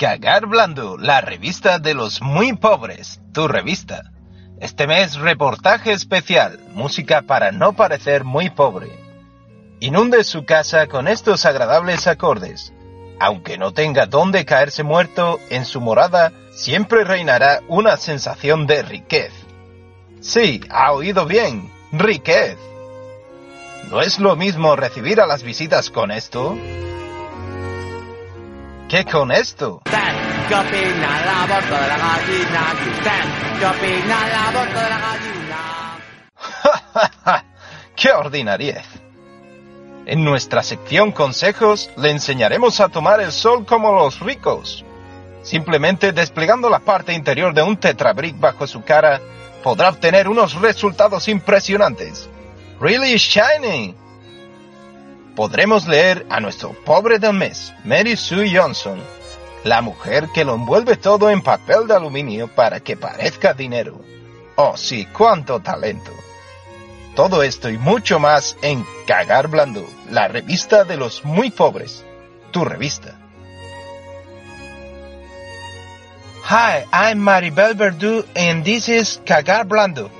Cagar Blando, la revista de los muy pobres, tu revista. Este mes reportaje especial, música para no parecer muy pobre. Inunde su casa con estos agradables acordes. Aunque no tenga dónde caerse muerto, en su morada siempre reinará una sensación de riquez. Sí, ha oído bien, riquez. ¿No es lo mismo recibir a las visitas con esto? ¿Qué con esto? ¡Qué ordinariez! En nuestra sección consejos le enseñaremos a tomar el sol como los ricos. Simplemente desplegando la parte interior de un tetrabrick bajo su cara, podrá obtener unos resultados impresionantes. Really shiny. Podremos leer a nuestro pobre del mes, Mary Sue Johnson, la mujer que lo envuelve todo en papel de aluminio para que parezca dinero. Oh sí, cuánto talento. Todo esto y mucho más en Cagar Blando, la revista de los muy pobres. Tu revista. Hi, I'm Maribel Verdú and this is Cagar Blando.